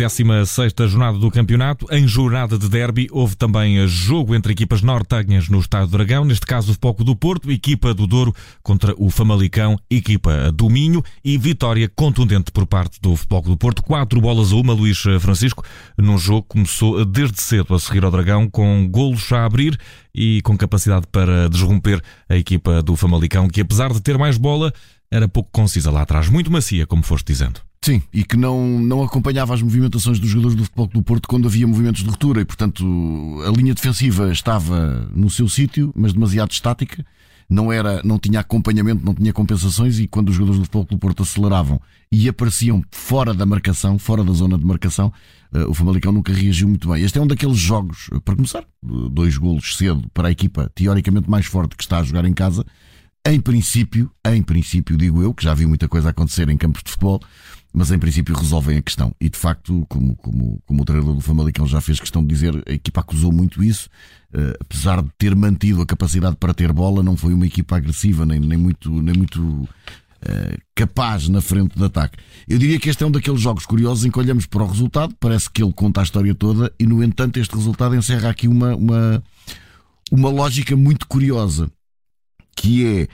16 jornada do campeonato. Em jornada de derby, houve também jogo entre equipas nortenhas no Estado do Dragão. Neste caso, o Foco do Porto, equipa do Douro contra o Famalicão, equipa do Minho e vitória contundente por parte do Futebol do Porto. Quatro bolas a uma, Luís Francisco, num jogo que começou desde cedo a seguir ao Dragão, com golos a abrir e com capacidade para desromper a equipa do Famalicão, que apesar de ter mais bola, era pouco concisa lá atrás, muito macia, como foste dizendo. Sim, e que não, não acompanhava as movimentações dos jogadores do Futebol do Porto quando havia movimentos de ruptura e, portanto, a linha defensiva estava no seu sítio, mas demasiado estática. Não, era, não tinha acompanhamento, não tinha compensações e quando os jogadores do Futebol do Porto aceleravam e apareciam fora da marcação, fora da zona de marcação, eh, o Famalicão nunca reagiu muito bem. Este é um daqueles jogos, eh, para começar, dois golos cedo para a equipa teoricamente mais forte que está a jogar em casa. Em princípio, em princípio, digo eu, que já vi muita coisa acontecer em campos de futebol, mas em princípio resolvem a questão. E de facto, como, como, como o treinador do Famalicão já fez questão de dizer, a equipa acusou muito isso, uh, apesar de ter mantido a capacidade para ter bola, não foi uma equipa agressiva, nem, nem muito, nem muito uh, capaz na frente de ataque. Eu diria que este é um daqueles jogos curiosos em que olhamos para o resultado, parece que ele conta a história toda, e no entanto, este resultado encerra aqui uma, uma, uma lógica muito curiosa, que é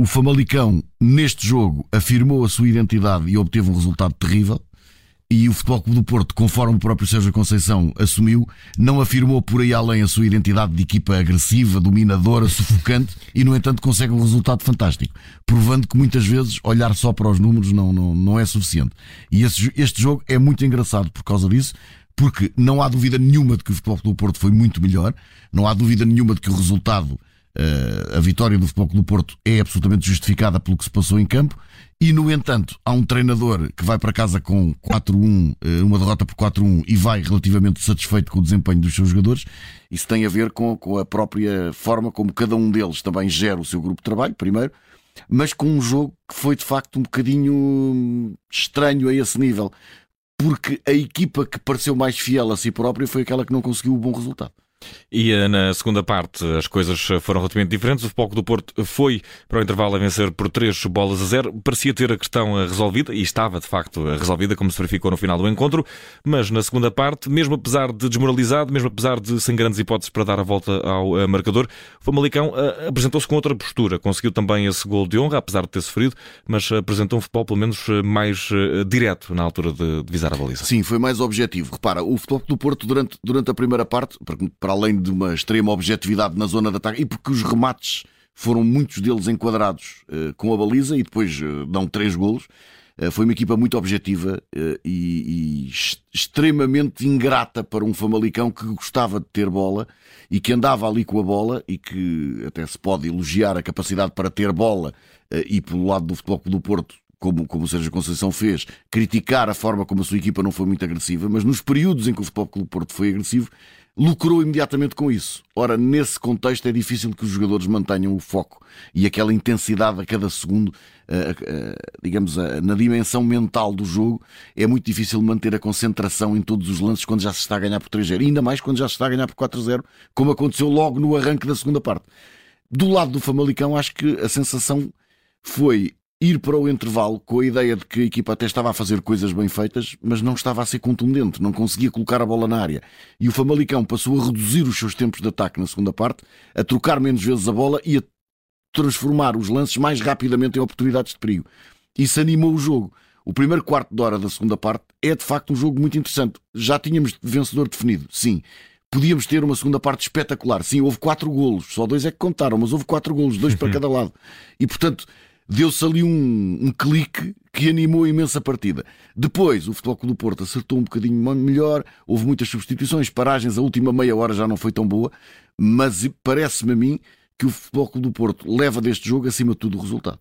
o Famalicão, neste jogo, afirmou a sua identidade e obteve um resultado terrível. E o Futebol Clube do Porto, conforme o próprio Sérgio Conceição assumiu, não afirmou por aí além a sua identidade de equipa agressiva, dominadora, sufocante e, no entanto, consegue um resultado fantástico. Provando que muitas vezes olhar só para os números não, não, não é suficiente. E esse, este jogo é muito engraçado por causa disso, porque não há dúvida nenhuma de que o Futebol Clube do Porto foi muito melhor, não há dúvida nenhuma de que o resultado a vitória do Futebol Clube do Porto é absolutamente justificada pelo que se passou em campo e, no entanto, há um treinador que vai para casa com 4-1, uh, eh, uma derrota por 4-1 e vai relativamente satisfeito com o desempenho dos seus jogadores. Isso tem a ver com, com a própria forma como cada um deles também gera o seu grupo de trabalho, primeiro, mas com um jogo que foi de facto um bocadinho estranho a esse nível, porque a equipa que pareceu mais fiel a si própria foi aquela que não conseguiu o bom resultado. E eh, na segunda parte as coisas foram relativamente diferentes. O Foco do Porto foi para o intervalo a vencer por 3 bolas a 0. Parecia ter a questão eh, resolvida e estava de facto eh, resolvida, como se verificou no final do encontro. Mas na segunda parte, mesmo apesar de desmoralizado, mesmo apesar de sem grandes hipóteses para dar a volta ao marcador, o Famalicão apresentou-se com outra postura. Conseguiu também esse gol de honra, apesar de ter sofrido, mas apresentou um futebol pelo menos mais direto na altura de, de visar a baliza. Sim, foi mais objetivo. Repara, o futebol do Porto durante, durante a primeira parte, para para além de uma extrema objetividade na zona de ataque, e porque os remates foram muitos deles enquadrados uh, com a baliza e depois uh, dão três golos. Uh, foi uma equipa muito objetiva e, e extremamente ingrata para um Famalicão que gostava de ter bola e que andava ali com a bola e que até se pode elogiar a capacidade para ter bola e pelo lado do Futebol do Porto como, como o Sérgio Conceição fez, criticar a forma como a sua equipa não foi muito agressiva, mas nos períodos em que o Futebol Clube Porto foi agressivo, lucrou imediatamente com isso. Ora, nesse contexto é difícil que os jogadores mantenham o foco e aquela intensidade a cada segundo, uh, uh, digamos, uh, na dimensão mental do jogo, é muito difícil manter a concentração em todos os lances quando já se está a ganhar por 3-0, ainda mais quando já se está a ganhar por 4-0, como aconteceu logo no arranque da segunda parte. Do lado do Famalicão, acho que a sensação foi ir para o intervalo com a ideia de que a equipa até estava a fazer coisas bem feitas, mas não estava a ser contundente, não conseguia colocar a bola na área. E o Famalicão passou a reduzir os seus tempos de ataque na segunda parte, a trocar menos vezes a bola e a transformar os lances mais rapidamente em oportunidades de perigo. Isso animou o jogo. O primeiro quarto de hora da segunda parte é de facto um jogo muito interessante. Já tínhamos vencedor definido, sim. Podíamos ter uma segunda parte espetacular. Sim, houve quatro golos, só dois é que contaram, mas houve quatro golos, dois para cada lado. E portanto, deu-se ali um, um, clique que animou a imensa partida. Depois, o Futebol Clube do Porto acertou um bocadinho melhor, houve muitas substituições, paragens, a última meia hora já não foi tão boa, mas parece-me a mim que o Futebol Clube do Porto leva deste jogo, acima de tudo, o resultado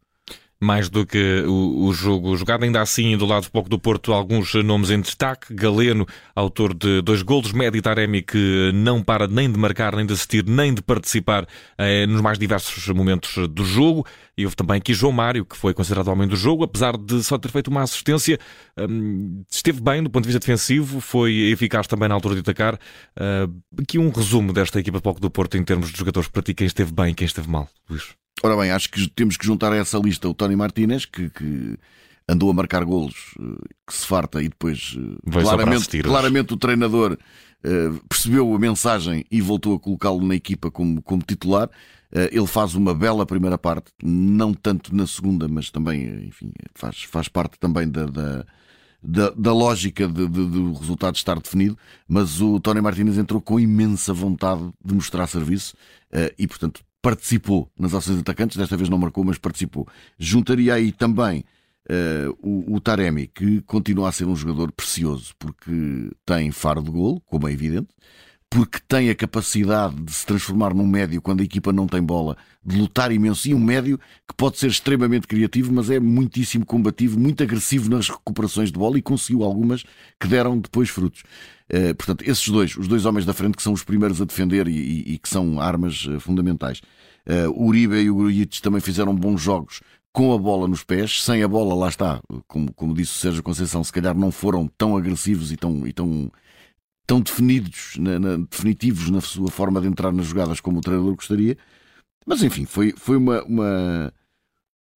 mais do que o, o, jogo jogado. Ainda assim, do lado pouco do Porto, alguns nomes em destaque. Galeno, autor de dois golos. Medi Taremi, que não para nem de marcar, nem de assistir, nem de participar eh, nos mais diversos momentos do jogo. E houve também aqui João Mário, que foi considerado homem do jogo, apesar de só ter feito uma assistência, hum, esteve bem do ponto de vista defensivo, foi eficaz também na altura de atacar. Uh, aqui um resumo desta equipa de pouco do Porto em termos de jogadores para ti, quem esteve bem e quem esteve mal, Luís. Ora bem, acho que temos que juntar a essa lista o Tony Martínez, que, que andou a marcar golos que se farta e depois claramente, claramente o treinador percebeu a mensagem e voltou a colocá-lo na equipa como, como titular. ele faz uma bela primeira parte, não tanto na segunda, mas também, enfim, faz, faz parte também da, da da, da lógica de, de, do resultado estar definido, mas o Tony Martínez entrou com imensa vontade de mostrar serviço uh, e, portanto, participou nas ações atacantes. Desta vez não marcou, mas participou. Juntaria aí também uh, o, o, Taremi, que continua a ser um jogador precioso, porque tem faro de golo, como é evidente, porque tem a capacidade de se transformar num médio quando a equipa não tem bola, de lutar imenso. E um médio que pode ser extremamente criativo, mas é muitíssimo combativo, muito agressivo nas recuperações de bola e conseguiu algumas que deram depois frutos. Uh, portanto, esses dois, os dois homens da frente que são os primeiros a defender e, e, e que são armas uh, fundamentais. Uh, o Uribe e o Grujic também fizeram bons jogos com a bola nos pés, sem a bola, lá está, como, como disse o Sérgio Conceição, se calhar não foram tão agressivos e tão, e tão tão definidos, na, na, definitivos na sua forma de entrar nas jogadas como o treinador gostaria. Mas enfim, foi, foi uma, uma,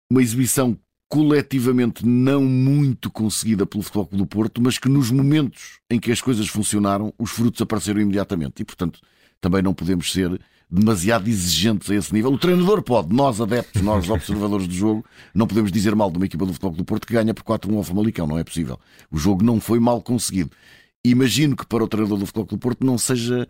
uma exibição coletivamente não muito conseguida pelo Futebol Clube do Porto, mas que nos momentos em que as coisas funcionaram, os frutos apareceram imediatamente. E, portanto, também não podemos ser demasiado exigentes a esse nível. O treinador pode, nós adeptos, nós observadores do jogo, não podemos dizer mal de uma equipa do Futebol Clube do Porto que ganha por 4-1 ao Famalicão, não é possível. O jogo não foi mal conseguido imagino que para o treinador do Futebol Clube do Porto não seja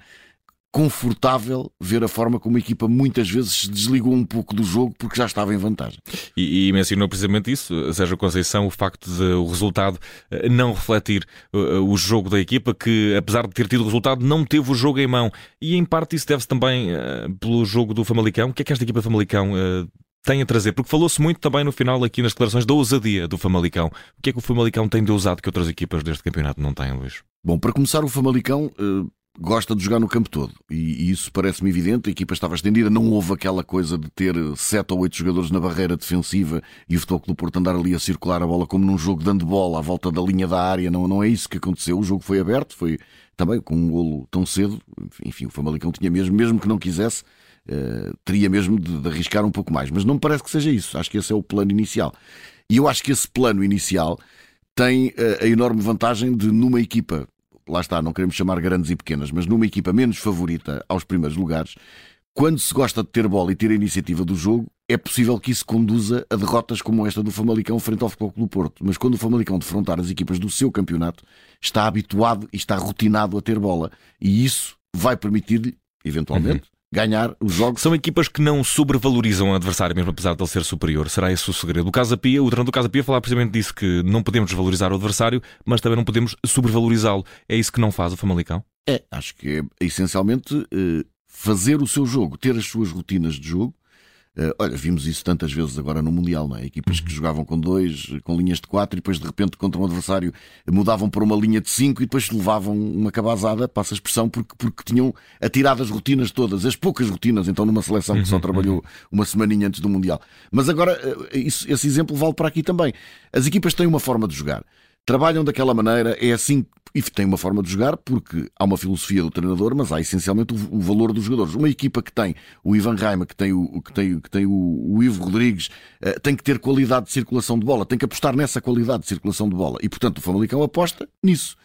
confortável ver a forma como a equipa muitas vezes se desligou um pouco do jogo porque já estava em vantagem. E, e mencionou precisamente isso, Sérgio Conceição, o facto de o resultado eh, não refletir uh, o jogo da equipa, que apesar de ter tido o resultado, não teve o jogo em mão. E em parte isso deve-se também uh, pelo jogo do Famalicão. O que é que esta equipa Famalicão uh, tem a trazer? Porque falou-se muito também no final aqui nas declarações da ousadia do Famalicão. O que é que o Famalicão tem de ousado que outras equipas deste campeonato não têm, Luís? Bom, para começar, o Famalicão uh, gosta de jogar no campo todo e, isso parece-me evidente. A equipa estava estendida, não houve aquela coisa de ter sete ou oito jogadores na barreira defensiva e o Futebol Clube Porto andar ali a circular a bola como num jogo dando bola à volta da linha da área. Não, não é isso que aconteceu. O jogo foi aberto, foi também com um golo tão cedo. Enfim, o Famalicão tinha mesmo, mesmo que não quisesse, uh, teria mesmo de, de arriscar um pouco mais. Mas não me parece que seja isso. Acho que esse é o plano inicial. E eu acho que esse plano inicial tem uh, a enorme vantagem de, numa equipa lá está, não queremos chamar grandes e pequenas, mas numa equipa menos favorita aos primeiros lugares, quando se gosta de ter bola e ter a iniciativa do jogo, é possível que isso conduza a derrotas como esta do Famalicão frente ao Futebol Clube Porto. Mas quando o Famalicão defrontar as equipas do seu campeonato, está habituado e está rotinado a ter bola. E isso vai permitir-lhe, eventualmente, ganhar os jogos. São equipas que não sobrevalorizam o adversário, mesmo apesar de ele ser superior. Será esse o segredo? O Casa Pia, o treinador do Casa Pia falava precisamente disso, que não podemos desvalorizar o adversário, mas também não podemos sobrevalorizá-lo. É isso que não faz o Famalicão? É, acho que é essencialmente eh, fazer o seu jogo, ter as suas rotinas de jogo, Uh, olha, vimos isso tantas vezes agora no Mundial, não é? Equipas que uhum. jogavam com dois, com linhas de quatro, e depois de repente contra um adversário mudavam para uma linha de cinco e depois levavam uma cabazada, passa a expressão, porque, porque tinham atirado as rotinas todas, as poucas rotinas, então numa seleção que só uhum, trabalhou uhum. uma semaninha antes do Mundial. Mas agora, eh, isso, esse exemplo vale para aqui também. As equipas têm uma forma de jogar trabalham daquela maneira, é assim e tem uma forma de jogar porque há uma filosofia do treinador, mas há essencialmente o, valor dos jogadores. Uma equipa que tem o Ivan Raima, que tem o, que tem, que tem o, o Ivo Rodrigues, uh, tem que ter qualidade de circulação de bola, tem que apostar nessa qualidade de circulação de bola. E portanto o Famalicão aposta nisso.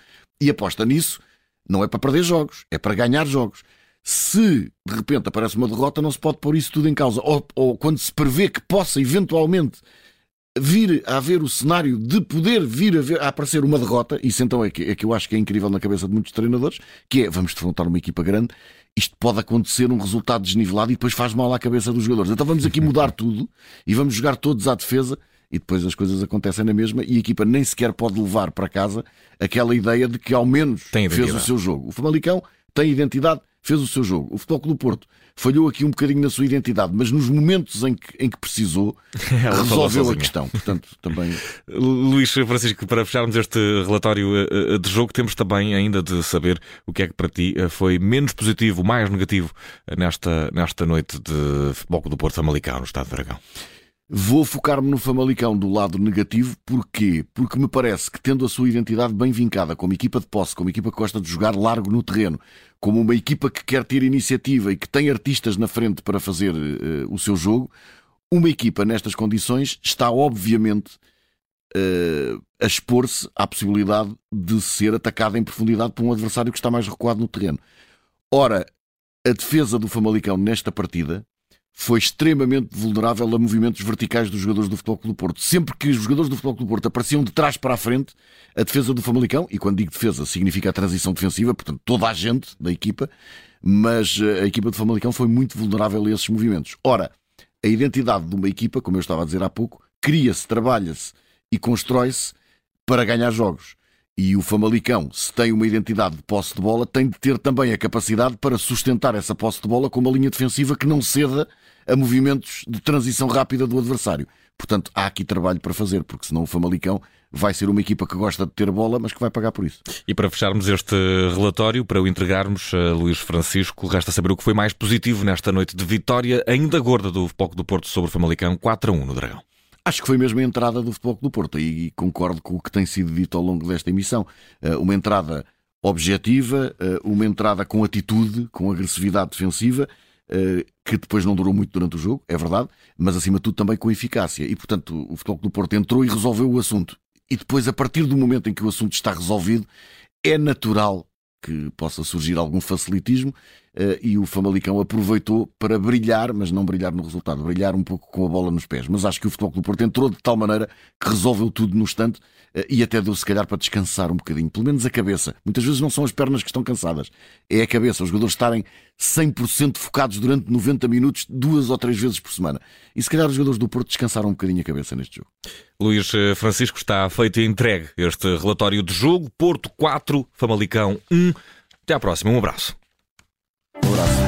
E aposta nisso não é para perder jogos, é para ganhar jogos. Se de repente aparece uma derrota, não se pode pôr isso tudo em causa. Ou, ou quando se prevê que possa eventualmente vir a haver o cenário de poder vir a, ver, a aparecer uma derrota, isso então é que, é que eu acho que é incrível na cabeça de muitos treinadores, que é vamos defrontar uma equipa grande, isto pode acontecer um resultado desnivelado e depois faz mal à cabeça dos jogadores. Então vamos aqui mudar tudo e vamos jogar todos à defesa e depois as coisas acontecem na mesma e a equipa nem sequer pode levar para casa aquela ideia de que ao menos fez o seu jogo. O Famalicão tem identidade, fez o seu jogo. O Futebol Clube do Porto falhou aqui um bocadinho na sua identidade, mas nos momentos em que, em que precisou, resolveu a questão. Portanto, também. Luís Francisco, para fecharmos este relatório eh, eh, de jogo, temos também ainda de saber o que é que para ti eh, foi menos positivo, mais negativo nesta, nesta noite de Futebol do Porto Famalicão, no Estado de Dragão. Vou focar-me no Famalicão do lado negativo, porquê? Porque me parece que, tendo a sua identidade bem vincada, como equipa de posse, como equipa que gosta de jogar largo no terreno, como uma equipa que quer ter iniciativa e que tem artistas na frente para fazer uh, o seu jogo, uma equipa nestas condições está, obviamente, uh, a expor-se à possibilidade de ser atacada em profundidade por um adversário que está mais recuado no terreno. Ora, a defesa do Famalicão nesta partida foi extremamente vulnerável a movimentos verticais dos jogadores do Futebol Clube do Porto. Sempre que os jogadores do Futebol Clube do Porto apareciam de trás para a frente, a defesa do Famalicão, e quando digo defesa significa a transição defensiva, portanto toda a gente da equipa, mas eh, a equipa do Famalicão foi muito vulnerável a esses movimentos. Ora, a identidade de uma equipa, como eu estava a dizer há pouco, cria-se, trabalha-se e constrói-se para ganhar jogos. E o Famalicão, se tem uma identidade de posse de bola, tem de ter também a capacidade para sustentar essa posse de bola com uma linha defensiva que não ceda a movimentos de transição rápida do adversário. Portanto, há aqui trabalho para fazer, porque senão o Famalicão vai ser uma equipa que gosta de ter bola, mas que vai pagar por isso. E para fecharmos este relatório, para o entregarmos a Luís Francisco, resta saber o que foi mais positivo nesta noite de vitória, ainda gorda do Foco do Porto sobre o Famalicão, 4 a 1 no Dragão. Acho que foi mesmo a entrada do Futebol do Porto e concordo com o que tem sido dito ao longo desta emissão. Eh, uma entrada objetiva, eh, uma entrada com atitude, com agressividade defensiva, eh, que depois não durou muito durante o jogo, é verdade, mas acima de tudo também com eficácia. E portanto o Futebol do Porto entrou e resolveu o assunto. E depois, a partir do momento em que o assunto está resolvido, é natural que possa surgir algum facilitismo e o Famalicão aproveitou para brilhar, mas não brilhar no resultado, brilhar um pouco com a bola nos pés. Mas acho que o Futebol do Porto entrou de tal maneira que resolveu tudo no instante eh, e até deu se calhar para descansar um bocadinho, pelo menos a cabeça. Muitas vezes não são as pernas que estão cansadas, é a cabeça, os jogadores estarem 100% focados durante 90 minutos, duas ou três vezes por semana. E se calhar os jogadores do Porto descansaram um bocadinho a cabeça neste jogo. Luís eh, Francisco está feito e entregue este relatório de jogo. Porto 4, Famalicão 1. Até à próxima, um abraço coração.